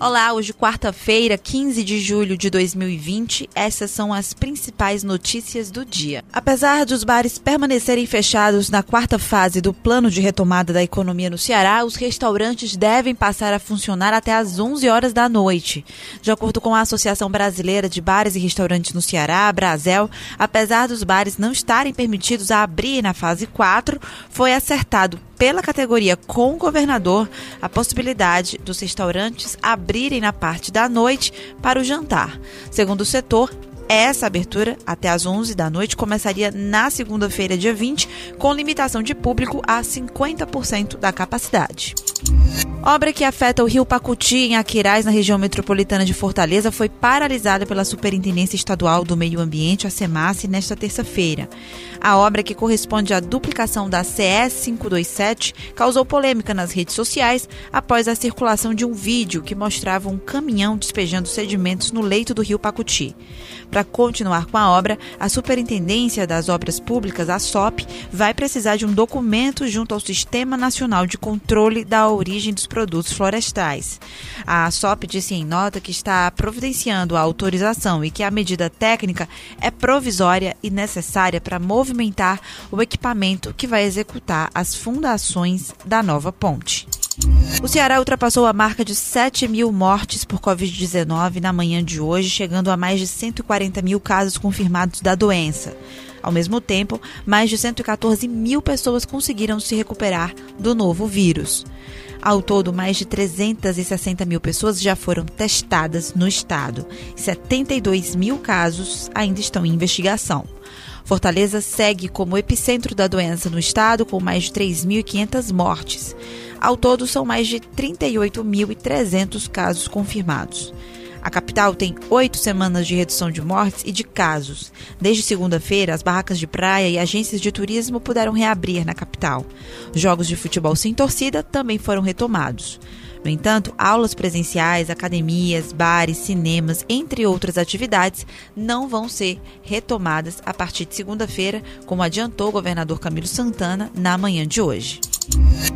Olá, hoje quarta-feira, 15 de julho de 2020. Essas são as principais notícias do dia. Apesar dos bares permanecerem fechados na quarta fase do plano de retomada da economia no Ceará, os restaurantes devem passar a funcionar até às 11 horas da noite. De acordo com a Associação Brasileira de Bares e Restaurantes no Ceará, Brasel, apesar dos bares não estarem permitidos a abrir na fase 4, foi acertado pela categoria com o governador a possibilidade dos restaurantes abrirem na parte da noite para o jantar. Segundo o setor, essa abertura, até às 11 da noite, começaria na segunda-feira, dia 20, com limitação de público a 50% da capacidade. Obra que afeta o rio Pacuti, em Aquiraz, na região metropolitana de Fortaleza, foi paralisada pela Superintendência Estadual do Meio Ambiente, a SEMASSE, nesta terça-feira. A obra, que corresponde à duplicação da CS 527, causou polêmica nas redes sociais após a circulação de um vídeo que mostrava um caminhão despejando sedimentos no leito do rio Pacuti. Para continuar com a obra, a Superintendência das Obras Públicas, a SOP, vai precisar de um documento junto ao Sistema Nacional de Controle da Origem dos Produtos Florestais. A SOP disse em nota que está providenciando a autorização e que a medida técnica é provisória e necessária para movimentar o equipamento que vai executar as fundações da nova ponte. O Ceará ultrapassou a marca de 7 mil mortes por Covid-19 na manhã de hoje, chegando a mais de 140 mil casos confirmados da doença. Ao mesmo tempo, mais de 114 mil pessoas conseguiram se recuperar do novo vírus. Ao todo, mais de 360 mil pessoas já foram testadas no estado. 72 mil casos ainda estão em investigação. Fortaleza segue como epicentro da doença no estado, com mais de 3.500 mortes. Ao todo, são mais de 38.300 casos confirmados. A capital tem oito semanas de redução de mortes e de casos. Desde segunda-feira, as barracas de praia e agências de turismo puderam reabrir na capital. Jogos de futebol sem torcida também foram retomados. No entanto, aulas presenciais, academias, bares, cinemas, entre outras atividades, não vão ser retomadas a partir de segunda-feira, como adiantou o governador Camilo Santana na manhã de hoje.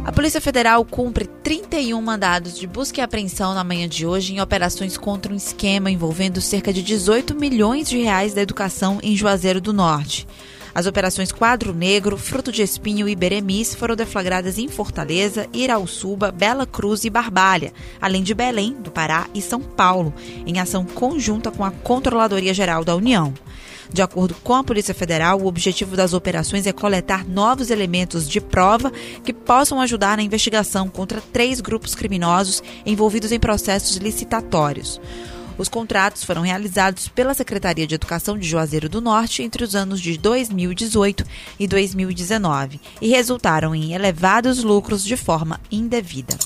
A Polícia Federal cumpre 31 mandados de busca e apreensão na manhã de hoje em operações contra um esquema envolvendo cerca de 18 milhões de reais da educação em Juazeiro do Norte. As operações Quadro Negro, Fruto de Espinho e Beremis foram deflagradas em Fortaleza, Irauçuba, Bela Cruz e Barbalha, além de Belém, do Pará e São Paulo, em ação conjunta com a Controladoria Geral da União. De acordo com a Polícia Federal, o objetivo das operações é coletar novos elementos de prova que possam ajudar na investigação contra três grupos criminosos envolvidos em processos licitatórios. Os contratos foram realizados pela Secretaria de Educação de Juazeiro do Norte entre os anos de 2018 e 2019 e resultaram em elevados lucros de forma indevida.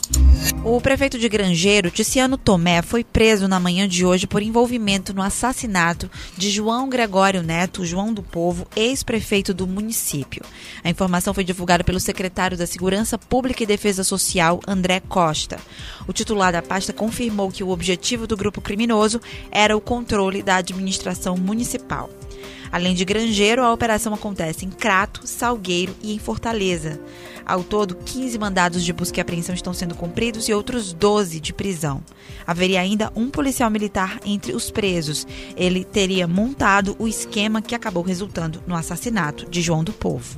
O prefeito de Grangeiro, Ticiano Tomé, foi preso na manhã de hoje por envolvimento no assassinato de João Gregório Neto, João do Povo, ex-prefeito do município. A informação foi divulgada pelo secretário da Segurança Pública e Defesa Social, André Costa. O titular da pasta confirmou que o objetivo do grupo criminoso era o controle da administração municipal. Além de Grangeiro, a operação acontece em Crato, Salgueiro e em Fortaleza. Ao todo, 15 mandados de busca e apreensão estão sendo cumpridos e outros 12 de prisão. Haveria ainda um policial militar entre os presos. Ele teria montado o esquema que acabou resultando no assassinato de João do Povo.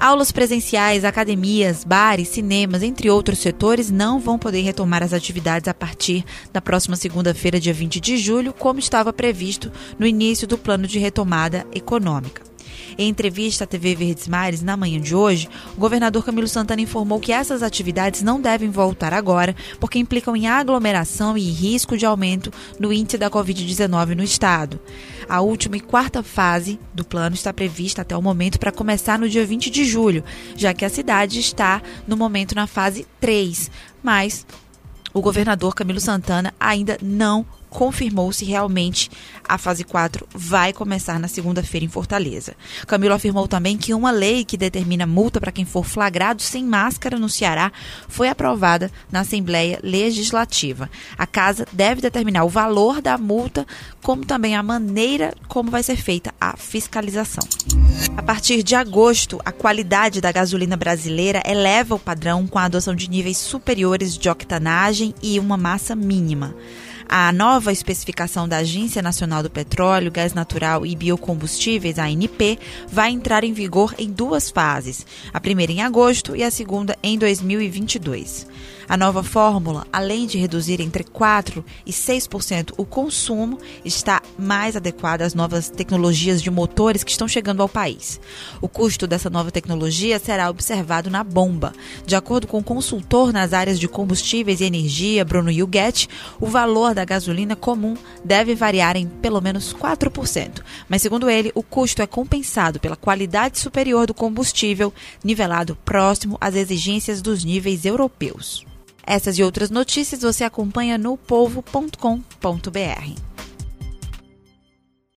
Aulas presenciais, academias, bares, cinemas, entre outros setores, não vão poder retomar as atividades a partir da próxima segunda-feira, dia 20 de julho, como estava previsto no início do plano de retomada econômica. Em entrevista à TV Verdes Mares na manhã de hoje, o governador Camilo Santana informou que essas atividades não devem voltar agora, porque implicam em aglomeração e risco de aumento no índice da Covid-19 no estado. A última e quarta fase do plano está prevista até o momento para começar no dia 20 de julho, já que a cidade está no momento na fase 3, mas o governador Camilo Santana ainda não confirmou se realmente a fase 4 vai começar na segunda-feira em Fortaleza. Camilo afirmou também que uma lei que determina multa para quem for flagrado sem máscara no Ceará foi aprovada na Assembleia Legislativa. A casa deve determinar o valor da multa, como também a maneira como vai ser feita a fiscalização. A partir de agosto, a qualidade da gasolina brasileira eleva o padrão com a adoção de níveis superiores de octanagem e uma massa mínima. A nova especificação da Agência Nacional do Petróleo, Gás Natural e Biocombustíveis, ANP, vai entrar em vigor em duas fases, a primeira em agosto e a segunda em 2022. A nova fórmula, além de reduzir entre 4% e 6% o consumo, está mais adequada às novas tecnologias de motores que estão chegando ao país. O custo dessa nova tecnologia será observado na bomba. De acordo com o consultor nas áreas de combustíveis e energia, Bruno Yuget, o valor da gasolina comum deve variar em pelo menos 4%. Mas, segundo ele, o custo é compensado pela qualidade superior do combustível, nivelado próximo às exigências dos níveis europeus. Essas e outras notícias você acompanha no povo.com.br.